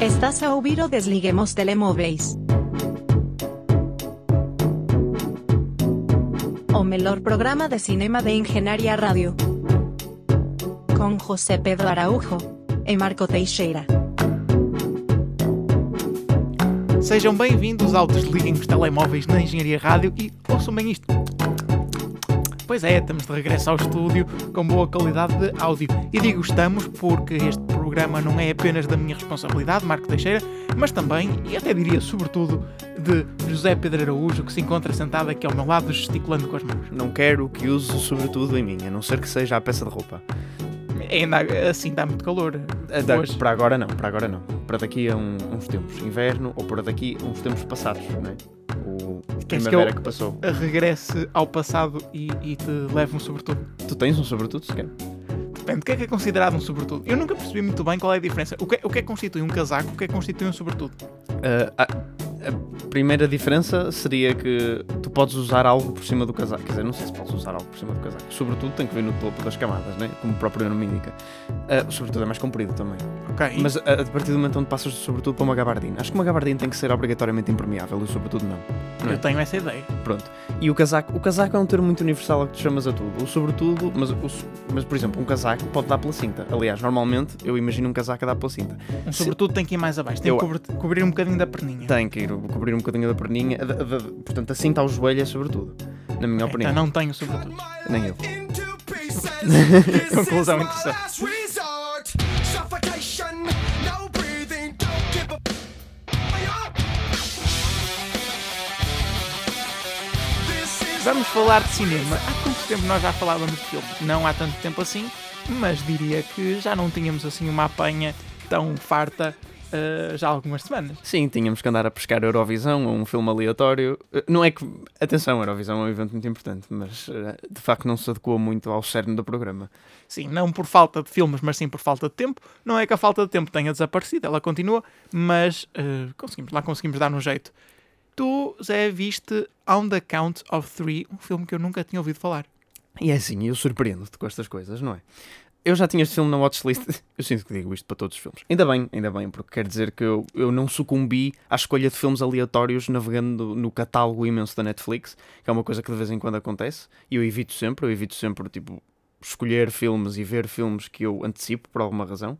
Estás a ouvir o Desliguemos Telemóveis. O melhor programa de cinema de Engenharia Rádio. Com José Pedro Araújo e Marco Teixeira. Sejam bem-vindos ao Desliguem os Telemóveis na Engenharia Rádio e ouçam bem isto. Pois é, estamos de regresso ao estúdio com boa qualidade de áudio. E digo estamos porque este programa não é apenas da minha responsabilidade, Marco Teixeira, mas também, e até diria sobretudo, de José Pedro Araújo, que se encontra sentado aqui ao meu lado, gesticulando com as mãos. Não quero que use sobretudo em mim, a não ser que seja a peça de roupa. Ainda assim está muito calor. Eh, da- para agora não, para agora não. Para daqui a um- uns tempos, inverno, ou para daqui a uns tempos passados, não é? O Queres que primavera eu- que, passou. Regresse ao passado e, e te leve um sobretudo. Tu tens um sobretudo, sequer? Depende, o que é que é considerado um sobretudo? Eu nunca percebi muito bem qual é a diferença. O que, é- o que é que constitui um casaco? O que é que constitui um sobretudo? Ah, a, a primeira diferença seria que tu podes usar algo por cima do casaco. Quer dizer, não sei se podes usar algo por cima do casaco. Sobretudo tem que vir no topo das camadas, né? como o próprio nome indica. O sobretudo é mais comprido também. Ok. Mas a, a partir do momento onde passas do sobretudo para uma gabardina, acho que uma gabardina tem que ser obrigatoriamente impermeável e sobretudo não. não é? eu tenho essa ideia. Pronto. E o casaco, o casaco é um termo muito universal a que tu chamas a tudo. O sobretudo, mas, o mas por exemplo, um casaco pode dar pela cinta. Aliás, normalmente eu imagino um casaco a dar pela cinta. Um sobretudo tem que ir mais abaixo. Tem Eu- que cobrir, cobrir um bocadinho da perninha. Tem que ir cobrir um bocadinho da perninha. portanto, a cinta ao joelho é sobretudo. Na minha opinião. então não tenho sobretudo. Nem eu. Conclusão interessante. Vamos falar de cinema. Há quanto tempo nós já falávamos de filmes? Não há tanto tempo assim, mas diria que já não tínhamos assim uma apanha tão farta eh, já há algumas semanas. Sim, tínhamos que andar a pescar Eurovisão ou um filme aleatório. Eh, Não é que. Atenção, Eurovisão é um evento muito importante, mas eh, de facto não se adequou muito ao cerne do programa. Sim, não por falta de filmes, mas sim por falta de tempo. Não é que a falta de tempo tenha desaparecido, ela continua, mas conseguimos, lá conseguimos dar um jeito. Tu, Zé, viste On the Count of Three, um filme que eu nunca tinha ouvido falar. E é assim, eu surpreendo-te com estas coisas, não é? Eu já tinha este filme na watchlist, eu sinto que digo isto para todos os filmes. Ainda bem, ainda bem, porque quer dizer que eu, eu não sucumbi à escolha de filmes aleatórios navegando no catálogo imenso da Netflix, que é uma coisa que de vez em quando acontece, e eu evito sempre, eu evito sempre, tipo, escolher filmes e ver filmes que eu antecipo por alguma razão.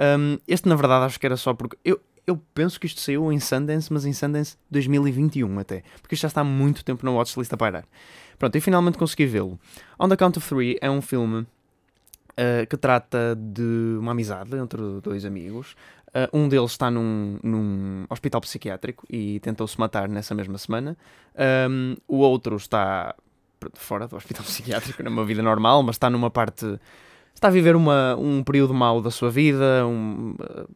Um, este, na verdade, acho que era só porque. Eu, eu penso que isto saiu em Sundance, mas em Sundance 2021 até. Porque isto já está há muito tempo na watchlist a pairar. Pronto, e finalmente consegui vê-lo. On the Count of Three é um filme uh, que trata de uma amizade entre dois amigos. Uh, um deles está num, num hospital psiquiátrico e tentou-se matar nessa mesma semana. Um, o outro está fora do hospital psiquiátrico, numa vida normal, mas está numa parte. Está a viver uma, um período mau da sua vida, um, uh,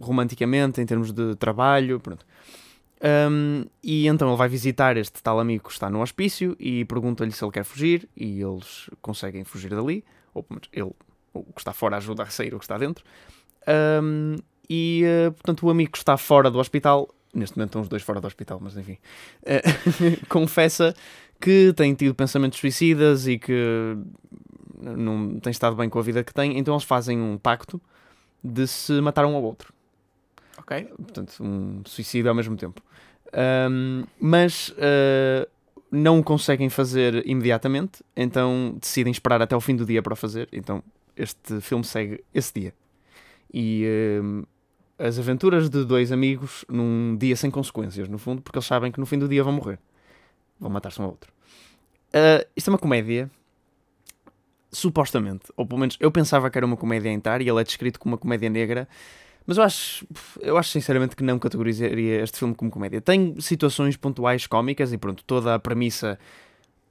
romanticamente, em termos de trabalho. Pronto. Um, e então ele vai visitar este tal amigo que está no hospício e pergunta-lhe se ele quer fugir e eles conseguem fugir dali, ou pelo menos ele, o que está fora ajuda a sair o que está dentro. Um, e uh, portanto o amigo que está fora do hospital, neste momento estão os dois fora do hospital, mas enfim, uh, confessa que tem tido pensamentos suicidas e que não tem estado bem com a vida que tem, então eles fazem um pacto de se matar um ao outro Ok? portanto, um suicídio ao mesmo tempo. Ahm, mas ah, não o conseguem fazer imediatamente, então decidem esperar até o fim do dia para o fazer. Então, este filme segue esse dia. E ahm, as aventuras de dois amigos num dia sem consequências, no fundo, porque eles sabem que no fim do dia vão morrer. Vão matar-se um ao outro. Ah, isto é uma comédia. Supostamente, ou pelo menos eu pensava que era uma comédia a entrar e ele é descrito como uma comédia negra, mas eu acho, eu acho sinceramente que não categorizaria este filme como comédia. Tem situações pontuais cómicas e pronto, toda a premissa,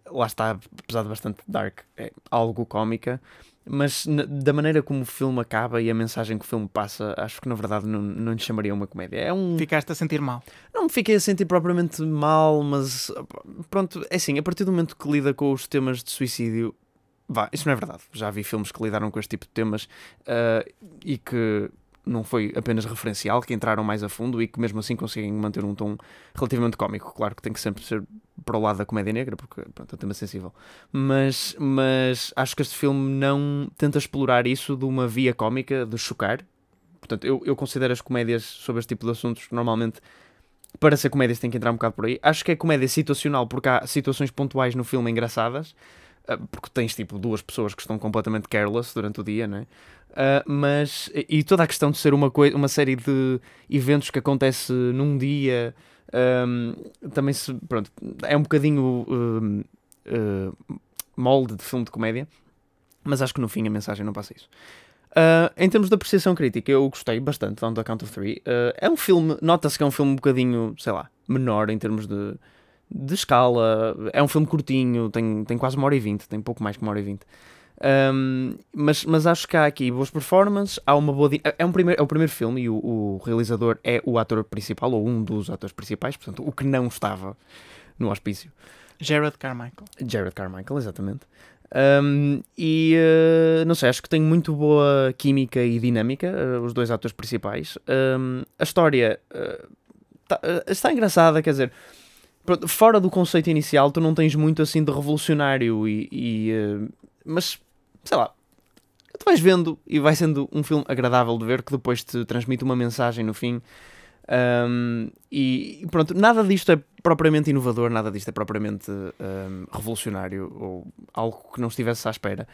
lá está, apesar de bastante dark, é algo cómica. Mas da maneira como o filme acaba e a mensagem que o filme passa, acho que na verdade não, não lhe chamaria uma comédia. É um. Ficaste a sentir mal. Não me fiquei a sentir propriamente mal, mas pronto, é assim, a partir do momento que lida com os temas de suicídio, vá, isso não é verdade. Já vi filmes que lidaram com este tipo de temas ah, e que não foi apenas referencial, que entraram mais a fundo e que mesmo assim conseguem manter um tom relativamente cómico. Claro que tem que sempre ser para o lado da comédia negra, porque pronto, é um tema sensível. Mas, mas acho que este filme não tenta explorar isso de uma via cómica, de chocar. Portanto, eu, eu considero as comédias sobre este tipo de assuntos normalmente para ser comédias tem que entrar um bocado por aí. Acho que é comédia situacional porque há situações pontuais no filme engraçadas, uh, porque tens tipo duas pessoas que estão completamente careless durante o dia, né? Uh, mas e toda a questão de ser uma, uma série de eventos que acontece num dia um, também se pronto é um bocadinho uh, molde de filme de comédia mas acho que no fim a mensagem não passa isso Uh, em termos de apreciação crítica, eu gostei bastante de On Count of Three. É um filme, nota-se que é um filme um bocadinho, sei lá, menor em termos de, de escala. É um filme curtinho, tem, tem quase uma hora e vinte, tem pouco mais que uma hora e vinte. Um, mas, mas acho que há aqui boas performances, há uma boa. É, um primeiro, é o primeiro filme e o, o, realizador é o ator principal, ou um dos atores principais, portanto, o que não estava no hospício. Jared Carmichael. Jared Carmichael, exatamente. Um, e uh, não sei, acho que tem muito boa química e dinâmica, uh, os dois atores principais. Um, a história uh, tá, está engraçada, quer dizer, fora do conceito inicial, tu não tens muito assim de revolucionário, e, e mas sei lá, tu vais vendo e vai sendo um filme agradável de ver que depois te transmite uma mensagem no fim. Um, e pronto, nada disto é propriamente inovador, nada disto é propriamente um, revolucionário ou algo que não estivesse à espera.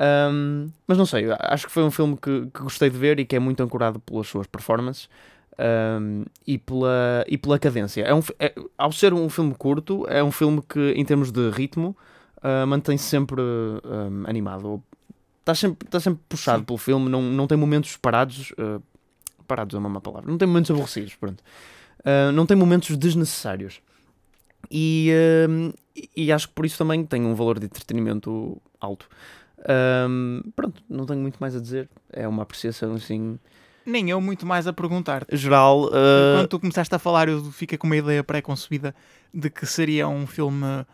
Um, mas não sei, acho que foi um filme que, que, gostei de ver e que é muito ancorado pelas suas performances e, pela, e pela cadência. É um, é, ao ser um filme curto, é um filme que, em termos de ritmo, uh, mantém-se sempre animado. Está sempre, tá sempre puxado Sim. pelo filme, não, não tem momentos parados. Uh, parados é uma má palavra. Não tem momentos aborrecidos, pronto. Uh, não tem momentos desnecessários. E, uh, e acho que por isso também tem um valor de entretenimento alto. Uh, pronto, não tenho muito mais a dizer. É uma apreciação assim. Nem eu muito mais a perguntar. Geral. Uh... Quando tu começaste a falar, eu fiquei com uma ideia pré-concebida de que seria um filme.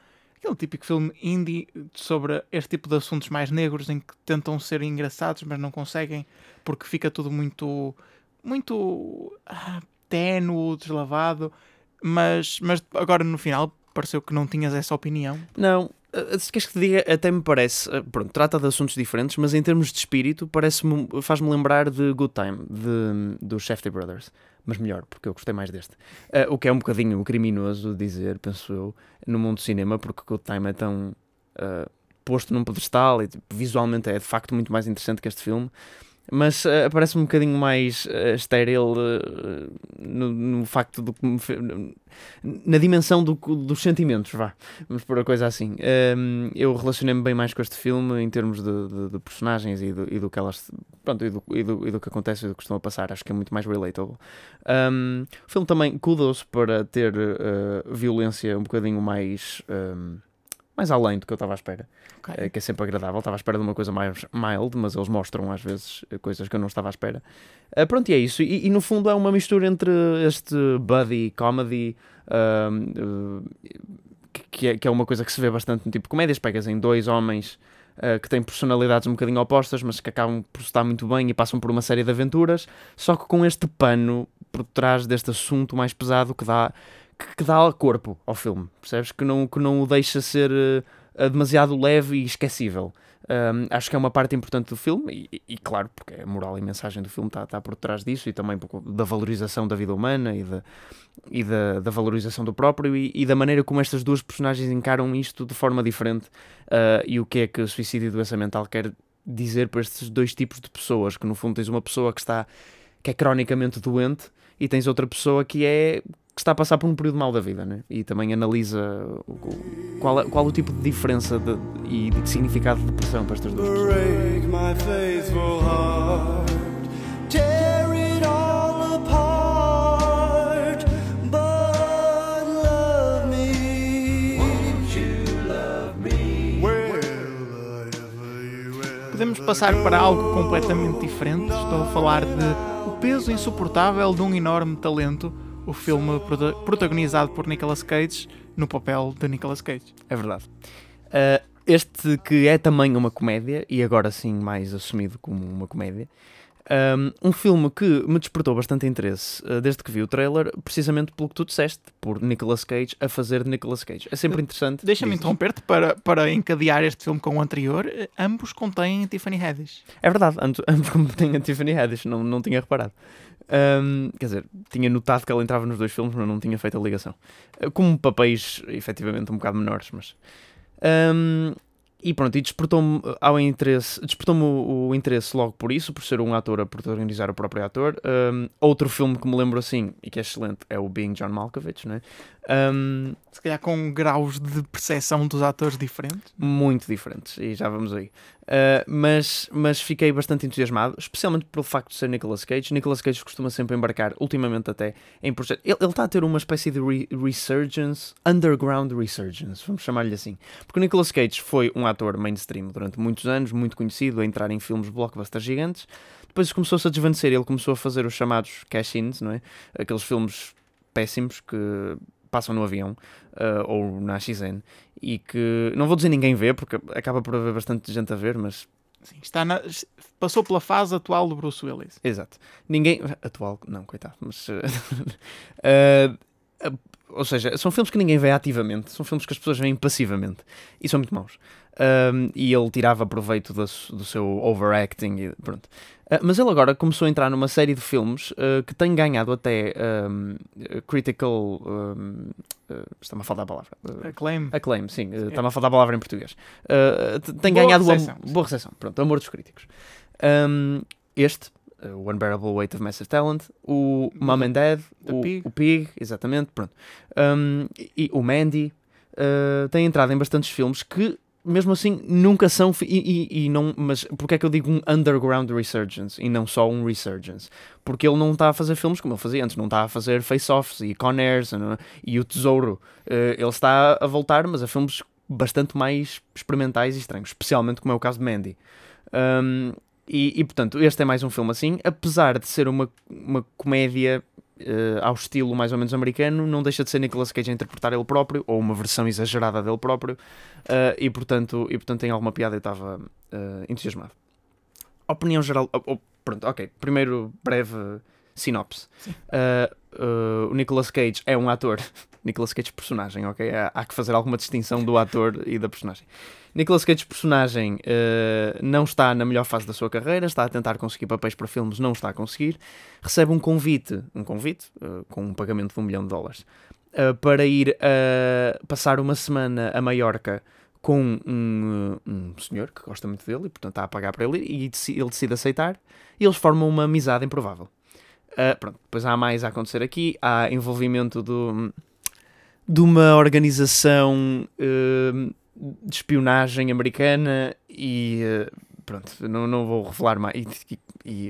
Aquele típico filme indie sobre este tipo de assuntos mais negros em que tentam ser engraçados, mas não conseguem porque fica tudo muito muito ah, ténue, deslavado, mas, mas agora no final pareceu que não tinhas essa opinião. Não, eh, se queres que te diga, até me parece, eh, pronto, trata de assuntos diferentes, mas em termos de espírito, parece-me, faz-me lembrar de Good Time, de, do Shefty Brothers, mas melhor, porque eu gostei mais deste. Uh, o que é um bocadinho criminoso dizer, penso eu, no mundo do cinema, porque Good Time é tão uh, posto num pedestal e tipo, visualmente é de facto muito mais interessante que este filme mas uh, parece um bocadinho mais uh, estéril uh, no, no, facto do na dimensão do, dos sentimentos, vá, vamos pôr a coisa assim. Um, eu relacionei-me bem mais com este filme em termos de, de, de personagens e do, e do, que elas pronto, e do, e do, e do que acontece e do que estão a passar, acho que é muito mais relatable. Um, o filme também kudos para ter violência um bocadinho mais. Um, mais além do que eu estava à espera, okay. Eh, que é sempre agradável. Estava à espera de uma coisa mais mild, mas eles mostram às vezes eh, coisas que eu não estava à espera. Uh, pronto, e é isso. E, e, no fundo é uma mistura entre este buddy comedy, uh, que, é, que é uma coisa que se vê bastante no tipo de comédias. Pegas em dois homens uh, que têm personalidades um bocadinho opostas, mas que acabam por estar muito bem e passam por uma série de aventuras, só que com este pano por trás deste assunto mais pesado que dá que, que dá corpo ao filme, percebes? Que não, que não o deixa ser uh, demasiado leve e esquecível. Um, acho que é uma parte importante do filme, e, e, claro, porque a moral e a mensagem do filme está, está por trás disso, e também da valorização da vida humana e da, e da, da valorização do próprio, e, e, da maneira como estas duas personagens encaram isto de forma diferente, uh, e o que é que o suicídio e doença mental quer dizer para estes dois tipos de pessoas, que no fundo tens uma pessoa que está que é cronicamente doente e tens outra pessoa que é que está a passar por um período mal da vida, né? e também analisa qual, é, qual é o tipo de diferença de, e de significado de depressão para estas duas pessoas. Podemos passar para algo completamente diferente. Estou a falar de o peso insuportável de um enorme talento o filme protagonizado por Nicolas Cage no papel de Nicolas Cage. É verdade. Uh, este que é também uma comédia, e agora sim mais assumido como uma comédia, Um, um filme que me despertou bastante interesse uh, desde que vi o trailer, precisamente pelo que tu disseste, por Nicolas Cage a fazer de Nicolas Cage. É sempre interessante. Deixa-me interromper-te para, para encadear este filme com o anterior. Ambos contêm Tiffany Haddish. É verdade, ambos, tem a Tiffany Haddish, não, não tinha reparado. Um, quer dizer, tinha notado que ela entrava nos dois filmes, mas não tinha feito a ligação. Uh, Como papéis, efetivamente, um bocado menores, mas. Um, e pronto, e despertou-me ao interesse, despertou-me o, o interesse logo por isso, por ser um ator a protagonizar o próprio ator. Um, outro filme que me lembro assim e que é excelente é o Being John Malkovich, não é? Um, Se calhar com graus de percepção dos atores diferentes. muito diferentes, e já vamos aí. Uh, mas, mas fiquei bastante entusiasmado, especialmente pelo facto de ser Nicolas Cage. Nicolas Cage costuma sempre embarcar, ultimamente até, em projetos. Ele, está a ter uma espécie de re- resurgence, underground resurgence, vamos chamar-lhe assim. Porque o Nicolas Cage foi um ator mainstream durante muitos anos, muito conhecido, a entrar em filmes blockbusters gigantes. Depois começou-se a desvanecer, ele começou a fazer os chamados cash-ins, não é? Aqueles filmes péssimos que passam no avião uh, ou na XN e que não vou dizer ninguém vê porque acaba por haver bastante gente a ver, mas Sim, está na- passou pela fase atual do Bruce Willis. exato. Ninguém atual, não, coitado, mas uh, ou seja, são filmes que ninguém vê ativamente, são filmes que as pessoas veem passivamente e são muito maus. Um, e ele tirava proveito su- do seu overacting e pronto. Uh, mas ele agora começou a entrar numa série de filmes uh, que tem ganhado até um, critical. Um, uh, Está-me a faltar a palavra. Acclaim. Acclaim, sim, está-me a faltar a palavra em português. Tem Boa ganhado o am- recepção, sim. boa recepção, pronto, amor dos críticos. Este, o Unbearable Weight of Massive Talent, o Mom and Dad, The o Pig. o Pig, exatamente, pronto. Um, e, o Mandy uh, tem entrado em bastantes filmes que mesmo assim nunca são e, e, e não mas porque é que eu digo um underground resurgence e não só um resurgence porque ele não está a fazer filmes como ele fazia antes não está a fazer face-offs e Con Airs não é? e o Tesouro Uh, ele está a voltar mas a filmes bastante mais experimentais e estranhos especialmente como é o caso de Mandy Um, e, e, portanto este é mais um filme assim apesar de ser uma, uma comédia eh, ao estilo mais ou menos americano, não deixa de ser Nicolas Cage a interpretar ele próprio, ou uma versão exagerada dele próprio, eh, e, portanto, e portanto tem alguma piada e estava eh, entusiasmado. Opinião geral. oh, oh, pronto, ok. Primeiro, breve sinopse. Eh, o Nicolas Cage é um ator. Nicolas Cage personagem, ok? Há, há que fazer alguma distinção do ator e da personagem. Nicolas Cage personagem eh, não está na melhor fase da sua carreira, está a tentar conseguir papéis para filmes, não está a conseguir. Recebe um convite, um convite eh, com um pagamento de um milhão de dólares, eh, para ir passar uma semana a Maiorca com um, um senhor que gosta muito dele e portanto está a pagar para ele e ele decide aceitar e eles formam uma amizade improvável. Pronto, depois há mais a acontecer aqui, há envolvimento do, de uma organização eh, de espionagem americana e eh, pronto, não, não vou revelar mais. E, e-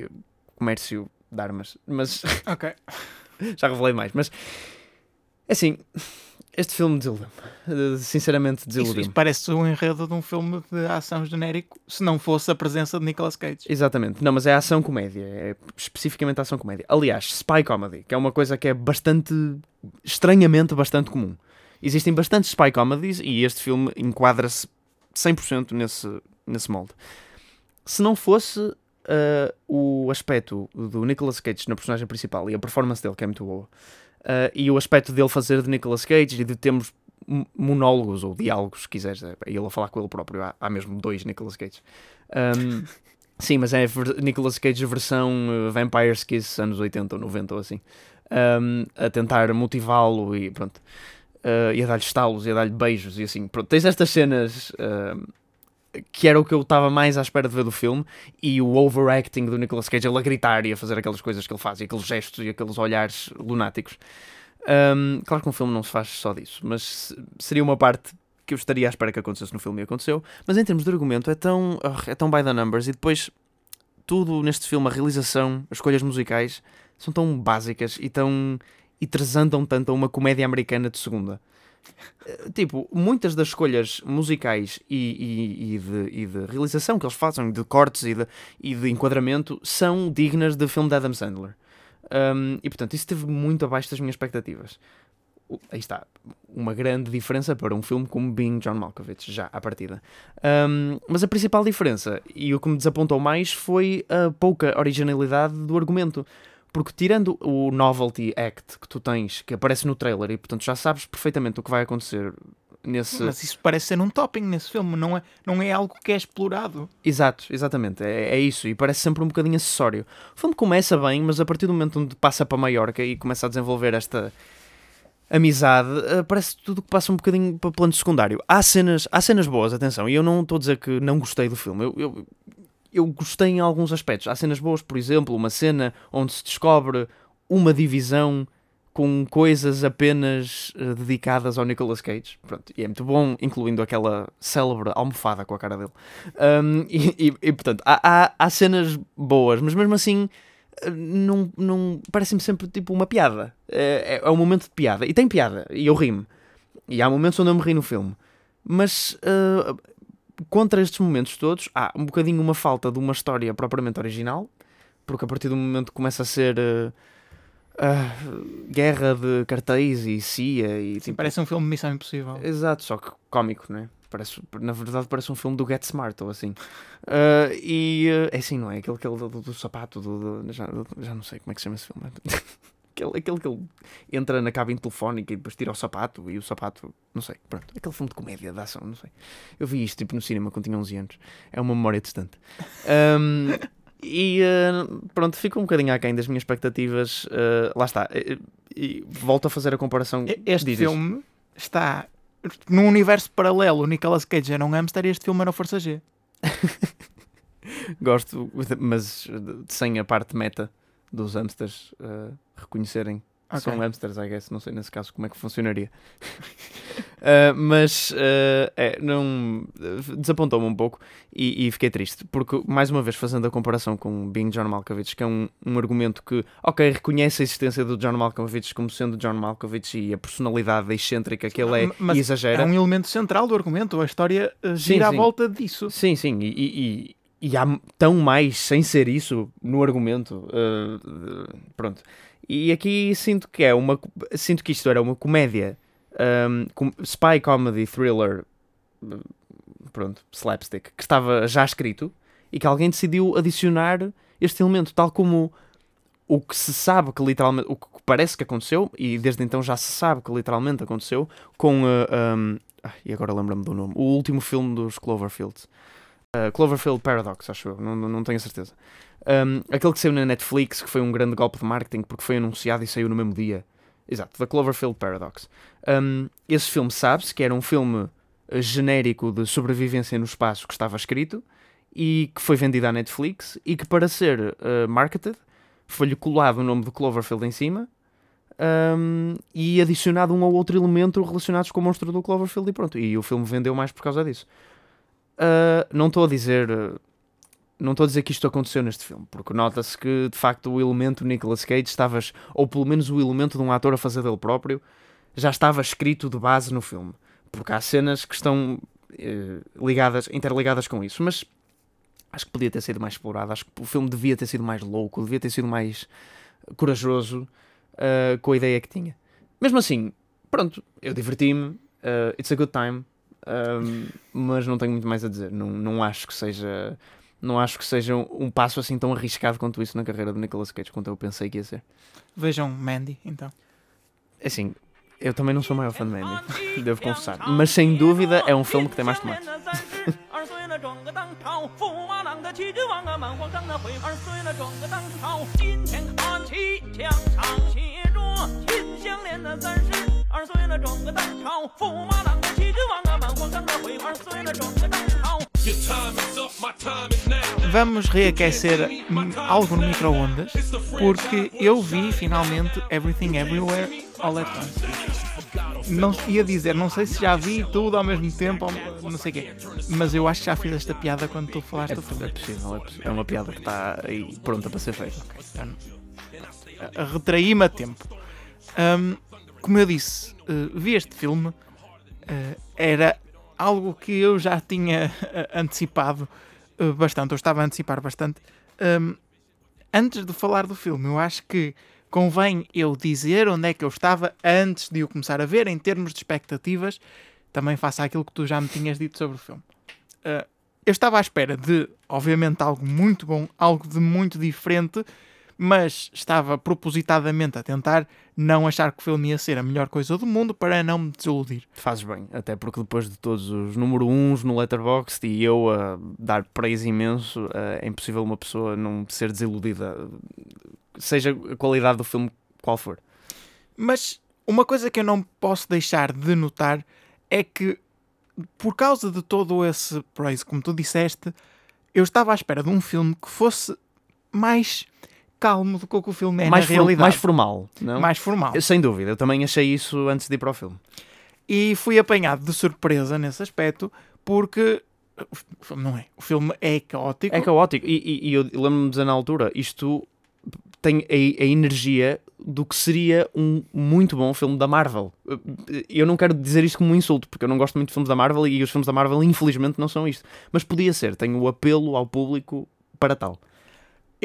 e comércio de armas, mas Ok. já revelei mais. Mas assim, este filme desiludiu-me. Sinceramente, desiludiu-me. parece um enredo de um filme de ação genérico, se não fosse a presença de Nicolas Cage. Exatamente, não, mas é ação-comédia, é especificamente ação-comédia. Aliás, spy comedy, que é uma coisa que é bastante, estranhamente bastante comum. Existem bastantes spy comedies e este filme enquadra-se 100% nesse, nesse molde. Se não fosse ah, o aspecto do Nicolas Cage na personagem principal e a performance dele, que é muito boa, ah, e o aspecto dele fazer de Nicolas Cage e de termos monólogos ou diálogos, se quiseres, é ele a falar com ele próprio, há, há mesmo dois Nicolas Cage. Um, sim, mas é Nicolas Cage versão uh, Vampire's Kiss anos 80 ou 90 ou assim. Um, a tentar motivá-lo e pronto. Uh, e a dar-lhe estalos e a dar-lhe beijos e assim. Pronto, tens estas cenas um, que era o que eu estava mais à espera de ver do filme e o overacting do Nicolas Cage, ele a gritar e a fazer aquelas coisas que ele faz e aqueles gestos e aqueles olhares lunáticos. Um, claro que um filme não se faz só disso, mas se- seria uma parte que eu estaria à espera que acontecesse no filme e aconteceu. Mas em termos de argumento é tão, ah, é tão by the numbers e depois tudo neste filme, a realização, as escolhas musicais são tão básicas e tão e transandam tanto a uma comédia americana de segunda. Eh, Tipo, muitas das escolhas musicais e, e- e de, e de realização que eles fazem, de cortes e de, e de enquadramento, são dignas de filme de Adam Sandler. Um, e portanto, isso esteve muito abaixo das minhas expectativas. aí está, uma grande diferença para um filme como Being John Malkovich, já à partida. Um, mas a principal diferença, e o que me desapontou mais, foi a pouca originalidade do argumento. Porque tirando o novelty act que tu tens, que aparece no trailer, e portanto já sabes perfeitamente o que vai acontecer nesse. Mas isso parece ser um topping nesse filme, não é, não é algo que é explorado. Exato, exatamente, é, é isso, e parece sempre um bocadinho acessório. O filme começa bem, mas a partir do momento onde passa para Maiorca e começa a desenvolver esta amizade, eh, parece tudo que passa um bocadinho para plano secundário. Há cenas, há cenas boas, atenção, e eu não estou a dizer que não gostei do filme, eu, eu, eu gostei em alguns aspectos. Há cenas boas, por exemplo, uma cena onde se descobre uma divisão com coisas apenas eh, dedicadas ao Nicolas Cage. Pronto, e é muito bom, incluindo aquela célebre almofada com a cara dele. Um, e, e- e, portanto, há, há, há cenas boas, mas mesmo assim eh, não, não parece-me sempre tipo uma piada. É, é, é um momento de piada. E tem piada, e eu rimo. E há momentos onde eu me ri no filme. Mas eh, contra estes momentos todos, há um bocadinho uma falta de uma história propriamente original, porque a partir do momento que começa a ser eh, ah, guerra de cartéis e CIA e Sim, tipo, parece um filme de Missão Impossível. Exato, só que cómico, não é? Parece, na verdade parece um filme do Get Smart ou assim. Ah, e ah, é assim, não é? Aquele, aquele do, do- do sapato, do, do- já, já não sei como é que se chama esse filme. aquele, aquele que ele entra na cabine telefónica e depois tira o sapato e o sapato, não sei, pronto. Aquele filme de comédia, de ação, não sei. Eu vi isto tipo no cinema quando tinha 11 anos. É uma memória distante. Ahm, e ah, pronto, fico um bocadinho aquém das minhas expectativas. ah, lá está. E, e volto a fazer a comparação. Este Diz isso. filme está num universo paralelo. O Nicolas Cage era um hamster e este filme era o Força G. Gosto, mas sem a parte meta dos hamsters eh, reconhecerem que Ok. são hamsters, I guess. Não sei nesse caso como é que funcionaria. Eh, mas eh, é, não desapontou-me um pouco e, e fiquei triste, porque mais uma vez fazendo a comparação com Being John Malkovich, que é um, um argumento que, ok, reconhece a existência do John Malkovich como sendo John Malkovich e a personalidade excêntrica que ele é Mas e exagera. É um elemento central do argumento. A história eh, Sim, gira à sim. volta disso. Sim, sim, e, e- e- e há tão mais sem ser isso no argumento. uh, pronto. E aqui sinto que é uma. Sinto que isto era uma comédia. um, com- spy comedy thriller. uh, Pronto, slapstick. Que estava já escrito e que alguém decidiu adicionar este elemento, tal como o que se sabe que literalmente. O que parece que aconteceu, e desde então já se sabe que literalmente aconteceu, com. uh, um, ah, e agora lembro-me do nome. O último filme dos Cloverfields. Uh, Cloverfield Paradox, acho eu, não, não tenho a certeza. Um, aquele que saiu na Netflix, que foi um grande golpe de marketing porque foi anunciado e saiu no mesmo dia. Exato, The Cloverfield Paradox. Um, esse filme sabe-se que era um filme uh, genérico de sobrevivência no espaço que estava escrito e que foi vendido à Netflix e que para ser uh, marketed foi-lhe colado o nome de Cloverfield em cima um, e adicionado um ou outro elemento relacionados com o monstro do Cloverfield e pronto. E o filme vendeu mais por causa disso. Uh, não estou a dizer. uh, Não estou a dizer que isto aconteceu neste filme, porque nota-se que de facto o elemento Nicolas Cage estavas, ou pelo menos o elemento de um ator a fazer dele próprio, já estava escrito de base no filme. Porque há cenas que estão eh, ligadas, interligadas com isso, mas acho que podia ter sido mais explorado. Acho que o filme devia ter sido mais louco, devia ter sido mais corajoso uh, com a ideia que tinha. Mesmo assim, pronto, eu diverti-me, uh, it's a good time, um, mas não tenho muito mais a dizer. Não, não acho que seja. Não acho que seja um, um passo assim tão arriscado quanto isso na carreira de Nicolas Cage, quanto eu pensei que ia ser. Vejam Mandy, então. Assim, eu também não sou o maior fã de Mandy, devo confessar. Mas sem dúvida é um filme que tem mais tomate. 二岁了转个当朝，驸马郎的旗帜王啊，满皇上的徽。二岁了转个当朝，今天看齐墙上写着秦香莲的三十。二岁了转个当朝，驸马郎的旗帜王啊，满皇上的徽。二岁了转个当朝。 Your time is up, my time is now. Vamos reaquecer hum, algo no micro-ondas, porque eu vi finalmente Everything Everywhere All at Once. Não ia dizer, não sei se já vi tudo ao mesmo tempo, ou não sei o quê, mas eu acho que já fiz esta piada quando tu falaste É, do filme. é possível, é possível. É uma piada que está aí pronta para ser feita. a- retraí-me a tempo. Hum, como eu disse, eh, vi este filme, eh, era algo que eu já tinha eh, antecipado bastante, eu estava a antecipar bastante. Hum, antes de falar do filme, eu acho que convém eu dizer onde é que eu estava antes de o começar a ver, em termos de expectativas, também faça aquilo que tu já me tinhas dito sobre o filme. Uh, eu estava à espera de, obviamente, algo muito bom, algo de muito diferente, mas estava propositadamente a tentar não achar que o filme ia ser a melhor coisa do mundo para não me desiludir. Fazes bem, até porque depois de todos os número uns no Letterboxd e eu a dar praise imenso, eh, é impossível uma pessoa não ser desiludida, seja a qualidade do filme qual for. Mas uma coisa que eu não posso deixar de notar é que, por causa de todo esse praise, como tu disseste, eu estava à espera de um filme que fosse mais calmo do que o que o filme é mais, na realidade. mais formal, não? Mais formal. Sem dúvida, eu também achei isso antes de ir para o filme. E fui apanhado de surpresa nesse aspecto, porque o filme não é. O filme é caótico. É caótico. E, e- e eu lembro-me de dizer na altura, isto tem a, a energia do que seria um muito bom filme da Marvel. Eu não quero dizer isto como um insulto, porque eu não gosto muito de filmes da Marvel e os filmes da Marvel, infelizmente, não são isto. Mas podia ser, tem o apelo ao público para tal.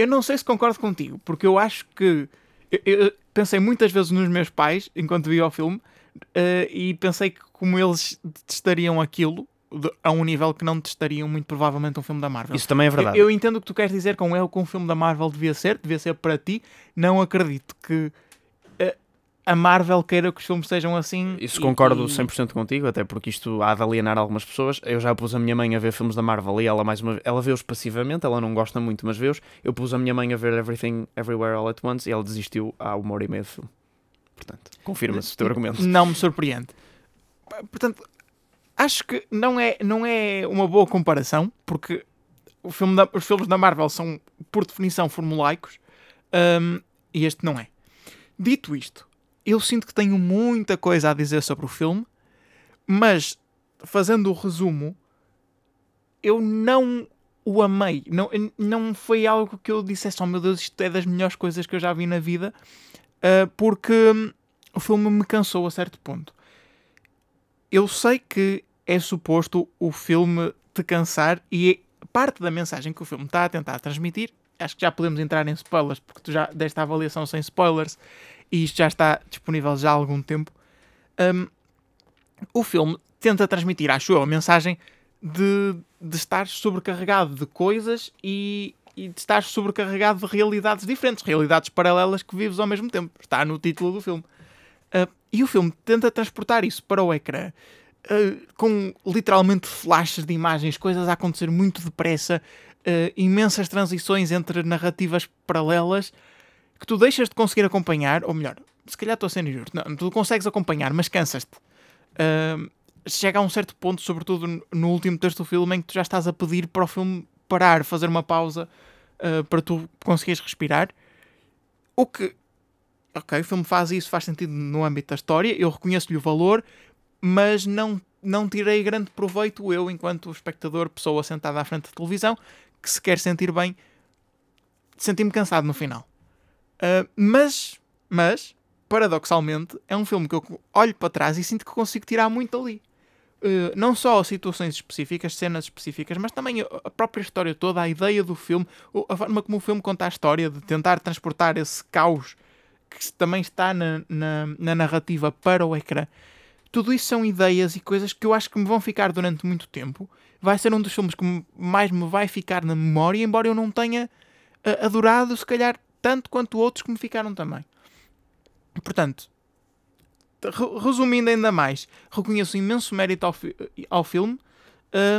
Eu não sei se concordo contigo, porque eu acho que. Eu, eu pensei muitas vezes nos meus pais enquanto via o filme eh, e pensei que, como eles detestariam aquilo, de- a um nível que não detestariam muito provavelmente um filme da Marvel. Isso também é verdade. Eu, eu entendo o que tu queres dizer com é o que um filme da Marvel devia ser, devia ser para ti. Não acredito que a Marvel queira que os filmes sejam assim. Isso e- concordo e- 100% contigo, até porque isto há de alienar algumas pessoas. Eu já pus a minha mãe a ver filmes da Marvel e ela mais uma ela vê-os passivamente, ela não gosta muito, mas vê-os. Eu pus a minha mãe a ver Everything Everywhere All at Once e ela desistiu há uma hora e meia de filme. Portanto, confirma-se o teu argumento. Não me surpreende. Portanto, acho que não é, não é uma boa comparação, porque filme da- os filmes da Marvel são, por definição, formulaicos, hum, e este não é. Dito isto, eu sinto que tenho muita coisa a dizer sobre o filme, mas fazendo o resumo, eu não o amei. Não, não foi algo que eu dissesse, oh meu Deus, isto é das melhores coisas que eu já vi na vida, ah, porque hum, o filme me cansou a certo ponto. Eu sei que é suposto o filme te cansar e parte da mensagem que o filme está a tentar transmitir, acho que já podemos entrar em spoilers, porque tu já deste a avaliação sem spoilers e isto já está disponível já há algum tempo. hum, o filme tenta transmitir, acho eu, a mensagem de, de estar sobrecarregado de coisas e, e de estar sobrecarregado de realidades diferentes, realidades paralelas que vives ao mesmo tempo. Está no título do filme. Uh, e o filme tenta transportar isso para o ecrã uh, com literalmente flashes de imagens, coisas a acontecer muito depressa, uh, imensas transições entre narrativas paralelas que tu deixas de conseguir acompanhar, ou melhor, se calhar estou a ser injusto, não, tu consegues acompanhar, mas cansas-te. Uh, chega a um certo ponto, sobretudo no- último texto do filme, em que tu já estás a pedir para o filme parar, fazer uma pausa uh, para tu conseguires respirar. O que, ok, o filme faz isso, faz sentido no âmbito da história, eu reconheço-lhe o valor, mas não, não tirei grande proveito eu, enquanto espectador, pessoa sentada à frente da televisão, que se quer sentir bem, senti-me cansado no final. Uh, mas, mas, paradoxalmente, é um filme que eu olho para trás e sinto que consigo tirar muito ali. Uh, não só situações específicas, cenas específicas, mas também a própria história toda, a ideia do filme, a forma como o filme conta a história, de tentar transportar esse caos que também está na, na, na narrativa para o ecrã. Tudo isso são ideias e coisas que eu acho que me vão ficar durante muito tempo. Vai ser um dos filmes que mais me vai ficar na memória, embora eu não tenha uh, adorado, se calhar, tanto quanto outros que me ficaram também. Portanto, re- resumindo ainda mais, reconheço imenso mérito ao, fi- ao filme,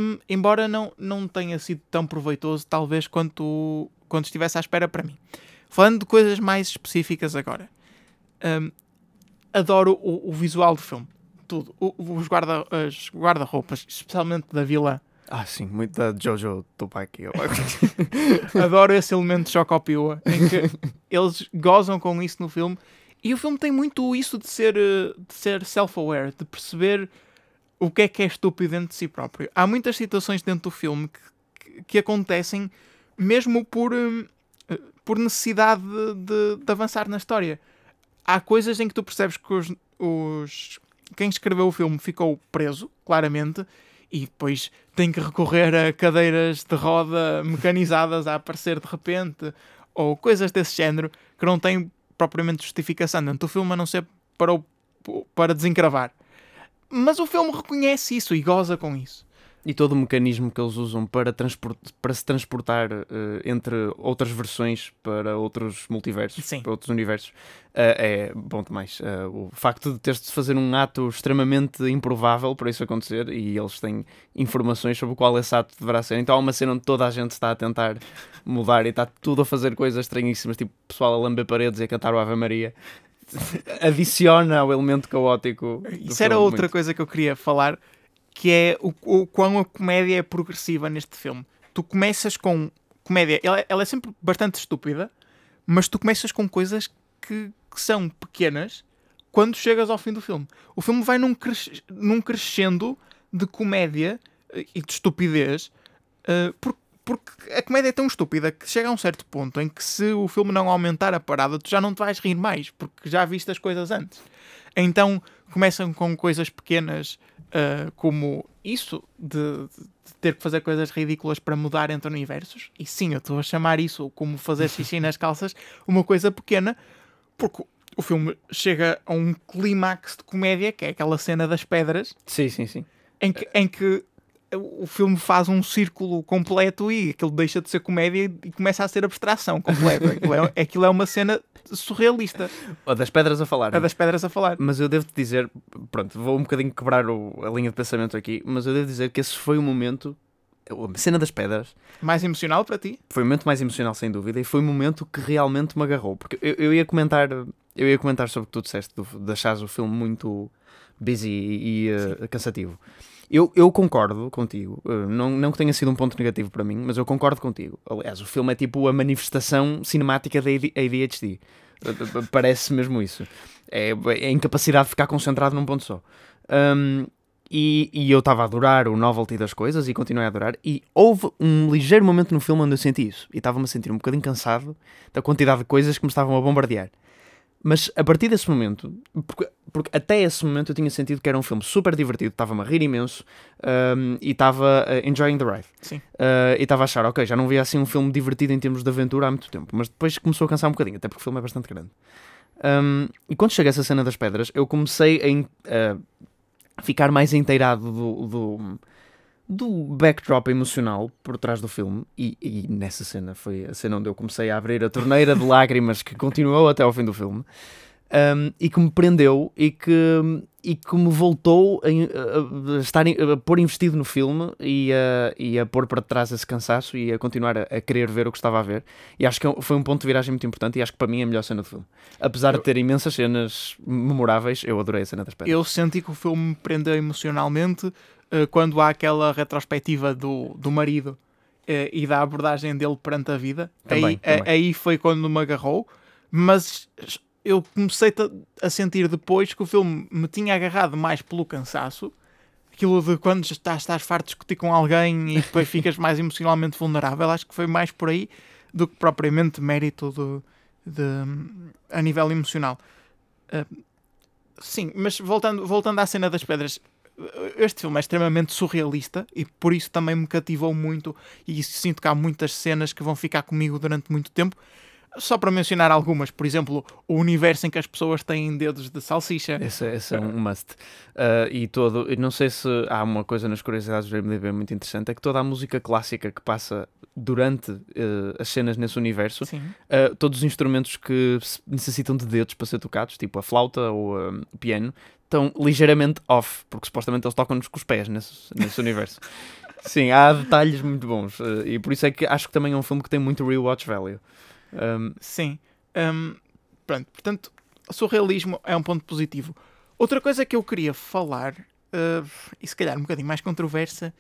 hum, embora não, não tenha sido tão proveitoso, talvez, quanto, quanto estivesse à espera para mim. Falando de coisas mais específicas agora, hum, adoro o, o visual do filme. Tudo. O- os guarda- as guarda-roupas, especialmente da vila. Ah, sim, muito da Jojo. Eu- Adoro esse elemento de Chocopiua, em que eles gozam com isso no filme. E o filme tem muito isso de ser, eh, de ser self-aware, de perceber o que é que é estúpido dentro de si próprio. Há muitas situações dentro do filme que, que, que acontecem mesmo por, hum, eh, por necessidade de, de- de avançar na história. Há coisas em que tu percebes que os, os- quem escreveu o filme ficou preso, claramente, e depois tem que recorrer a cadeiras de roda mecanizadas a aparecer de repente, ou coisas desse género que não têm propriamente justificação dentro do filme, a não ser para, o, para desencravar. Mas o filme reconhece isso e goza com isso. E todo o mecanismo que eles usam para, para se transportar eh, entre outras versões para outros multiversos, Sim. para outros universos, eh, é bom demais. Eh, o facto de teres de fazer um ato extremamente improvável para isso acontecer e eles têm informações sobre qual esse ato deverá ser. Então há uma cena onde toda a gente está a tentar mudar e está tudo a fazer coisas estranhíssimas, tipo pessoal a lamber paredes e a cantar o Ave Maria. Adiciona ao elemento caótico. Isso era outra muito. coisa que eu queria falar, que é o, o quão a comédia é progressiva neste filme. Tu começas com comédia, ela, ela é sempre bastante estúpida, mas tu começas com coisas que, que são pequenas quando chegas ao fim do filme. O filme vai num, cres- num crescendo de comédia eh, e de estupidez, eh, por- porque a comédia é tão estúpida que chega a um certo ponto em que se o filme não aumentar a parada, tu já não te vais rir mais, porque já viste as coisas antes. Então começam com coisas pequenas uh, como isso de, de ter que fazer coisas ridículas para mudar entre universos. E sim, eu estou a chamar isso como fazer xixi nas calças uma coisa pequena, porque o filme chega a um clímax de comédia, que é aquela cena das pedras, Sim, sim, sim. em que, em que o filme faz um círculo completo e aquilo deixa de ser comédia e começa a ser abstração completa. Aquilo é, aquilo é uma cena surrealista. Ou das pedras a falar. A das pedras a falar. Mas eu devo-te dizer, pronto, vou um bocadinho quebrar o- a linha de pensamento aqui, mas eu devo dizer que esse foi o momento, a cena das pedras, Mais emocional para ti? foi o momento mais emocional sem dúvida e foi o momento que realmente me agarrou. Porque eu, eu ia comentar, eu ia comentar sobre o que tu disseste, de achares o filme muito busy e, e, eh, cansativo. Eu, eu concordo contigo, eh, não, não que tenha sido um ponto negativo para mim, mas eu concordo contigo. Aliás, o filme é tipo a manifestação cinemática da AD- ADHD. Eh, eh, Parece mesmo isso. É, é a incapacidade de ficar concentrado num ponto só. Um, e, e eu estava a adorar o novelty das coisas e continuei a adorar. E houve um ligeiro momento no filme onde eu senti isso. E estava-me a sentir um bocadinho cansado da quantidade de coisas que me estavam a bombardear. Mas a partir desse momento, porque, porque até esse momento eu tinha sentido que era um filme super divertido, estava-me a rir imenso um, e estava uh, enjoying the ride. Sim. Uh, e estava a achar, ok, já não via assim um filme divertido em termos de aventura há muito tempo. Mas depois começou a cansar um bocadinho, até porque o filme é bastante grande. Um, e quando chega essa cena das pedras, eu comecei a a ficar mais inteirado do, do, do backdrop emocional por trás do filme. E, e nessa cena foi a cena onde eu comecei a abrir a torneira de lágrimas que continuou até ao fim do filme. Um, e que me prendeu e que, e que me voltou a, a- estar, a pôr investido no filme e a, e a pôr para trás esse cansaço e a continuar a, a querer ver o que estava a ver. E acho que é foi um ponto de viragem muito importante e acho que para mim é a melhor cena do filme. Apesar de ter imensas cenas memoráveis, eu adorei a cena das pedras. Eu senti que o filme me prendeu emocionalmente eh, quando há aquela retrospectiva do, do marido eh, e da abordagem dele perante a vida. Também, aí, também. a- aí foi quando me agarrou, mas eu comecei a sentir depois que o filme me tinha agarrado mais pelo cansaço. Aquilo de quando estás, estás farto de discutir com alguém e depois ficas mais emocionalmente vulnerável, acho que foi mais por aí do que propriamente mérito do, de, a nível emocional. Eh, Sim, mas voltando, voltando à cena das pedras, este filme é extremamente surrealista e por isso também me cativou muito e sinto que há muitas cenas que vão ficar comigo durante muito tempo. Só para mencionar algumas, por exemplo, o universo em que as pessoas têm dedos de salsicha. Esse, esse é um must. Uh, e todo, não sei se há uma coisa nas curiosidades do MDB muito interessante, é que toda a música clássica que passa durante uh, as cenas nesse universo, uh, todos os instrumentos que necessitam de dedos para ser tocados, tipo a flauta ou um, o piano, estão ligeiramente off, porque supostamente eles tocam-nos com os pés nesse, nesse universo. Sim, há detalhes muito bons. uh, e por isso é que acho que também é um filme que tem muito rewatch value. Um, Sim. Hum, pronto, portanto, o surrealismo é um ponto positivo. Outra coisa que eu queria falar, uh, e se calhar um bocadinho mais controversa,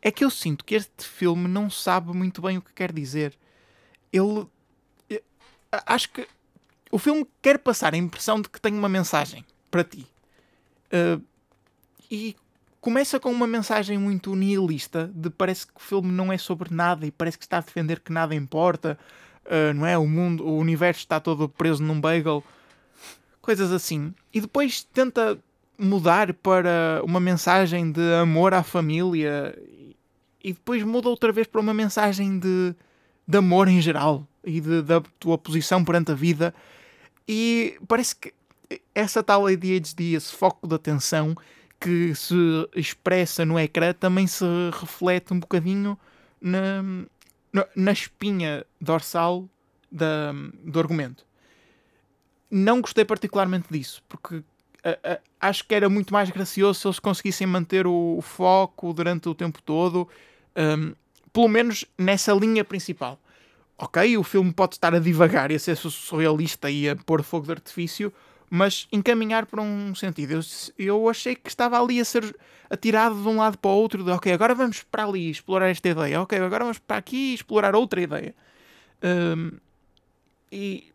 é que eu sinto que este filme não sabe muito bem o que quer dizer. Ele. eu acho que o filme quer passar a impressão de que tem uma mensagem para ti. Uh, e começa com uma mensagem muito nihilista de parece que o filme não é sobre nada e parece que está a defender que nada importa. Uh, não é? O mundo, o universo está todo preso num bagel, coisas assim. E depois tenta mudar para uma mensagem de amor à família e depois muda outra vez para uma mensagem de, de amor em geral e de- da tua posição perante a vida. E parece que essa tal ADHD, esse foco de atenção que se expressa no ecrã, também se reflete um bocadinho na, na, espinha dorsal da, do argumento. Não gostei particularmente disso, porque acho que era muito mais gracioso se eles conseguissem manter o, o foco durante o tempo todo, hum, pelo menos nessa linha principal. Ok, o filme pode estar a divagar e a ser su- surrealista e a pôr fogo de artifício, mas encaminhar para um sentido. Eu, eu achei que estava ali a ser atirado de um lado para o outro, de ok, agora vamos para ali explorar esta ideia, ok, agora vamos para aqui explorar outra ideia. Hum, e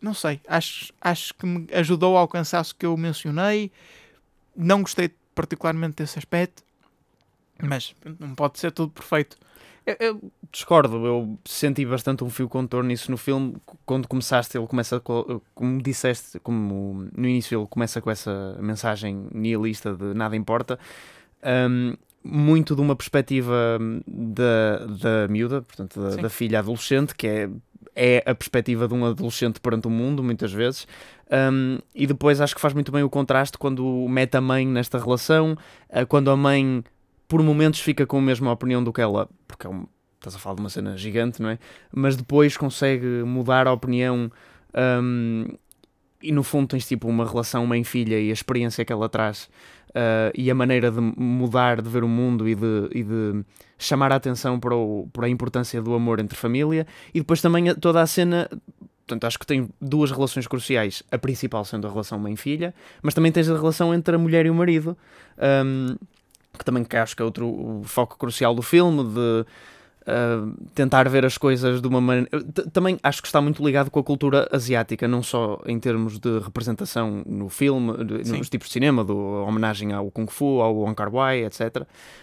não sei, acho, acho que me ajudou ao cansaço que eu mencionei. Não gostei particularmente desse aspecto, mas não pode ser tudo perfeito. Eu, eu discordo, eu senti bastante um fio contorno nisso no filme. Quando começaste, ele começa, co- como disseste, como no início ele começa com essa mensagem nihilista de nada importa, hum, muito de uma perspectiva hum, da, da miúda, portanto, da, da filha adolescente, que é, é a perspectiva de um adolescente perante o mundo, muitas vezes. Hum, e depois acho que faz muito bem o contraste quando mete a mãe nesta relação, eh, quando a mãe por momentos fica com a mesma opinião do que ela, porque é um, estás a falar de uma cena gigante, não é? Mas depois consegue mudar a opinião hum, e no fundo tens tipo uma relação mãe-filha e a experiência que ela traz ah, e a maneira de mudar, de ver o mundo e de, e de chamar a atenção para, o, para a importância do amor entre família e depois também toda a cena. Portanto, acho que tem duas relações cruciais. A principal sendo a relação mãe-filha, mas também tens a relação entre a mulher e o marido. hum, que também que acho que é outro foco crucial do filme, de uh, tentar ver as coisas de uma maneira. Também acho que está muito ligado com a cultura asiática, não só em termos de representação no filme, de- nos tipos de cinema, do homenagem ao Kung Fu, ao Wong Kar Wai, etc.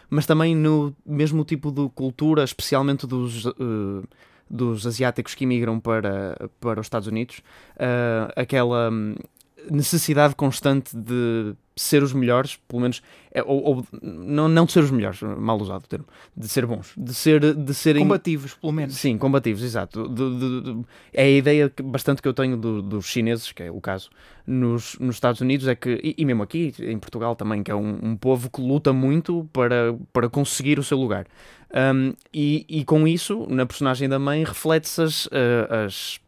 Mas também no mesmo tipo de cultura, especialmente dos. uh, dos asiáticos que imigram para, para os Estados Unidos, uh, aquela necessidade constante de ser os melhores, pelo menos, é, ou, ou- não, não de ser os melhores, mal usado o termo, de ser bons, de ser de serem Combativos, pelo menos. Sim, combativos, exato. De- de- de- é a ideia que, bastante que eu tenho do- dos chineses, que é o caso, nos, nos Estados Unidos, é que, e, e mesmo aqui em Portugal também, que é um, um povo que luta muito para, para conseguir o seu lugar. Um, e, e com isso, na personagem da mãe, reflete-se as, eh, as,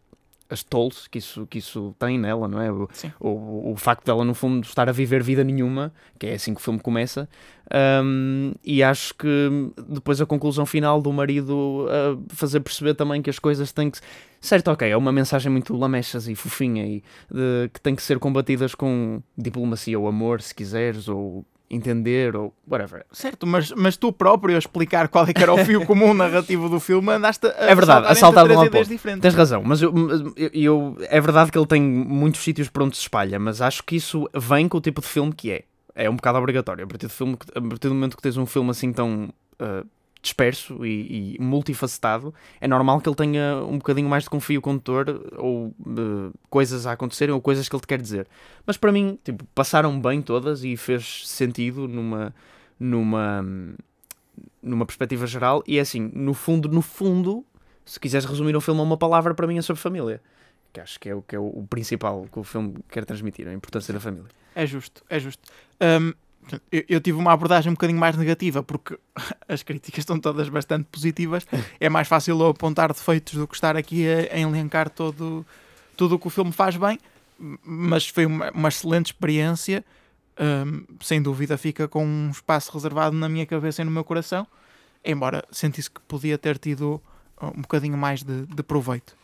as tolls que isso, que isso tem nela, não é? O, o, o facto dela, no fundo, estar a viver vida nenhuma, que é assim que o filme começa, um, e acho que depois a conclusão final do marido a fazer perceber também que as coisas têm que. Certo, ok, é uma mensagem muito lamechas e fofinha e de- que tem que ser combatidas com diplomacia ou amor, se quiseres, ou entender, ou whatever. Certo, mas, mas tu próprio a explicar qual é que era o fio comum narrativo do filme, andaste a É verdade, a saltar de um três lado para o ideias outro. diferentes. Tens razão, mas eu, eu- eu- é verdade que ele tem muitos sítios por onde se espalha, mas acho que isso vem com o tipo de filme que é. É um bocado obrigatório. A partir do, filme, a partir do momento que tens um filme assim tão ah, disperso e, e multifacetado, é normal que ele tenha um bocadinho mais de confio condutor ou ah, coisas a acontecerem ou coisas que ele te quer dizer. Mas para mim, tipo, passaram bem todas e fez sentido numa. numa numa perspectiva geral, e é assim, no fundo, no fundo, se quiseres resumir um filme a uma palavra, para mim é sobre família. Que acho que é o, que é o, o principal que o filme quer transmitir, a importância da família. É justo, é justo. Hum, eu, eu tive uma abordagem um bocadinho mais negativa porque as críticas estão todas bastante positivas. É mais fácil eu apontar defeitos do que estar aqui a, a elencar todo, tudo o que o filme faz bem. Mas foi uma, uma excelente experiência. Hum, sem dúvida fica com um espaço reservado na minha cabeça e no meu coração. Embora sentisse que podia ter tido um bocadinho mais de, de proveito.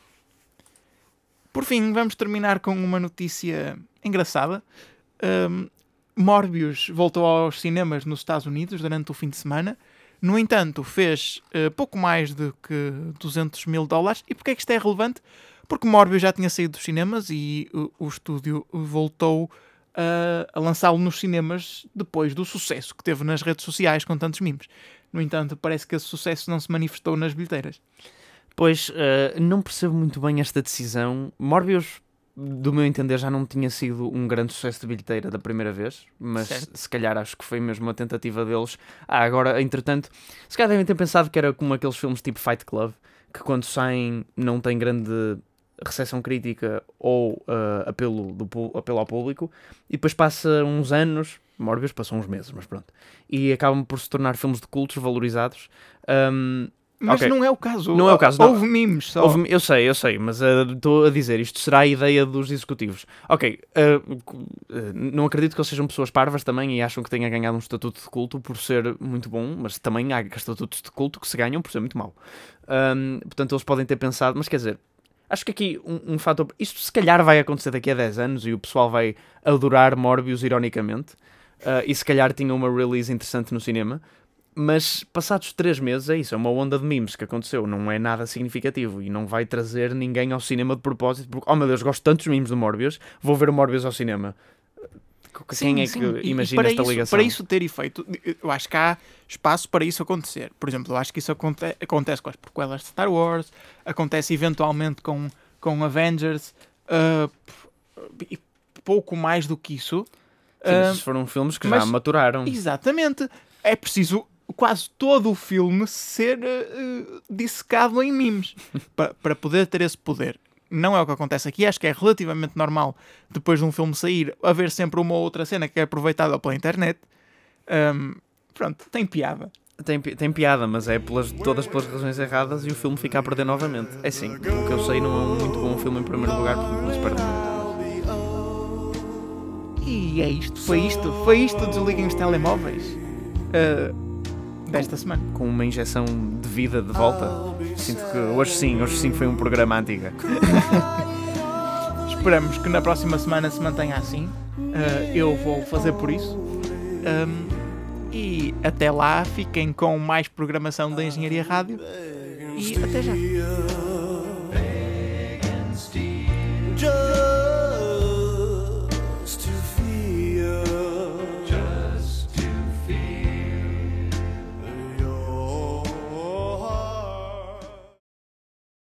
Por fim, vamos terminar com uma notícia engraçada. Um, Morbius voltou aos cinemas nos Estados Unidos durante o fim de semana. No entanto, fez eh, pouco mais do que 200 mil dólares. E porquê é que isto é relevante? Porque Morbius já tinha saído dos cinemas e o, o estúdio voltou a, a lançá-lo nos cinemas depois do sucesso que teve nas redes sociais com tantos memes. No entanto, parece que esse sucesso não se manifestou nas bilheteiras. Pois, eh, não percebo muito bem esta decisão. Morbius, do meu entender, já não tinha sido um grande sucesso de bilheteira da primeira vez, mas Certo. se calhar acho que foi mesmo uma tentativa deles. Ah, agora, entretanto, se calhar devem ter pensado que era como aqueles filmes tipo Fight Club, que quando saem não têm grande recepção crítica ou uh, apelo, do, apelo ao público, e depois passa uns anos, Morbius passou uns meses, mas pronto, e acabam por se tornar filmes de cultos valorizados. Um, Mas Ok. não é o caso. Não é o caso, não. Houve memes só. Houve- eu sei, eu sei, mas uh, estou a dizer, isto será a ideia dos executivos. Ok, uh, uh, não acredito que eles sejam pessoas parvas também e acham que tenha ganhado um estatuto de culto por ser muito bom, mas também há estatutos de culto que se ganham por ser muito mau. Um, portanto, eles podem ter pensado, mas quer dizer, acho que aqui um, um fator. Isto se calhar vai acontecer daqui a 10 anos e o pessoal vai adorar Morbius ironicamente, uh, e se calhar tinha uma release interessante no cinema. Mas passados 3 meses é isso, é uma onda de memes que aconteceu, não é nada significativo e não vai trazer ninguém ao cinema de propósito, porque, oh meu Deus, gosto tanto dos memes do Morbius, vou ver o Morbius ao cinema. Quem Sim, é sim. que imagina esta isso, ligação? Para isso ter efeito, eu acho que há espaço para isso acontecer. Por exemplo, eu acho que isso aconte- acontece com as prequelas de Star Wars, acontece eventualmente com, com Avengers, ah, e pouco mais do que isso. Sim, Ah, esses foram filmes que mas- já maturaram. Exatamente. É preciso quase todo o filme ser uh, dissecado em memes para, para poder ter esse poder. Não é o que acontece aqui, acho que é relativamente normal depois de um filme sair haver sempre uma ou outra cena que é aproveitada pela internet. Um, pronto, tem piada. Tem, tem piada, mas é pelas, todas pelas razões erradas e o filme fica a perder novamente. É sim, o que eu sei não é um muito bom filme em primeiro lugar, porque não se perde muito. E é isto, foi isto, foi isto. Desliguem os telemóveis uh, desta semana. Com uma injeção de vida de volta. Sinto que hoje sim, hoje sim foi um programa antiga. Esperamos que na próxima semana se mantenha assim. Uh, eu vou fazer por isso. Um, e até lá, fiquem com mais programação da Engenharia Rádio. E até já.